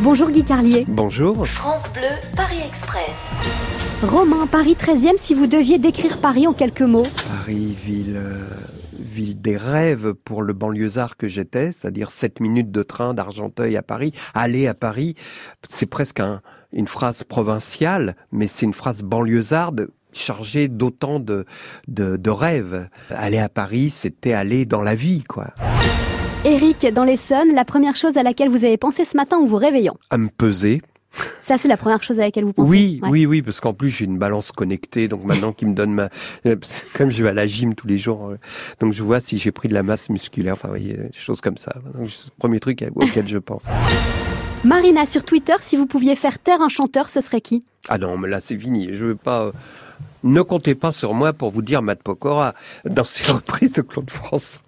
Bonjour Guy Carlier. Bonjour. France Bleu, Paris Express. Romain, Paris 13e, si vous deviez décrire Paris en quelques mots. Paris, ville, euh, ville des rêves pour le banlieusard que j'étais, c'est-à-dire 7 minutes de train d'Argenteuil à Paris. Aller à Paris, c'est presque un, une phrase provinciale, mais c'est une phrase banlieusarde chargée d'autant de, de, de rêves. Aller à Paris, c'était aller dans la vie, quoi. Eric, dans l'Essonne, la première chose à laquelle vous avez pensé ce matin en vous réveillant À me peser. Ça, c'est la première chose à laquelle vous pensez Oui, Ouais. oui, oui, parce qu'en plus j'ai une balance connectée, donc maintenant qui me donne ma, euh, comme je vais à la gym tous les jours, euh, donc je vois si j'ai pris de la masse musculaire, enfin, vous voyez, des choses comme ça. Donc, c'est le premier truc auquel je pense. Marina, sur Twitter, si vous pouviez faire taire un chanteur, ce serait qui? Ah non, mais là c'est fini. Je veux pas. euh, Ne comptez pas sur moi pour vous dire Matt Pokora dans ses reprises de Claude François.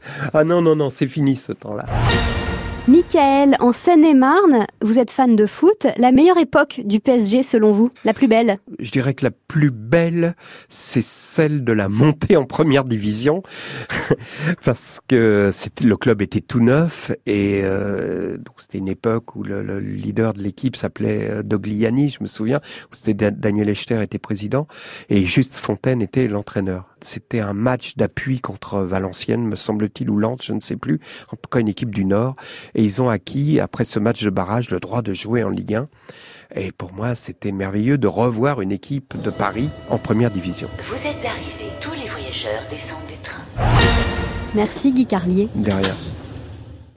ah non, non, non, c'est fini ce temps-là. Michael, en Seine-et-Marne, vous êtes fan de foot. La meilleure époque du PSG, selon vous La plus belle? Je dirais que la plus belle, c'est celle de la montée en première division, parce que le club était tout neuf et euh, donc c'était une époque où le, le leader de l'équipe s'appelait euh, Dogliani, je me souviens, où Daniel Echter était président et Juste Fontaine était l'entraîneur. C'était un match d'appui contre Valenciennes, me semble-t-il, ou Lens, je ne sais plus. En tout cas, une équipe du Nord. Et ils ont acquis, après ce match de barrage, le droit de jouer en Ligue 1. Et pour moi, c'était merveilleux de revoir une équipe de Paris en première division. Vous êtes arrivés, tous les voyageurs descendent du train. Merci Guy Carlier. De rien.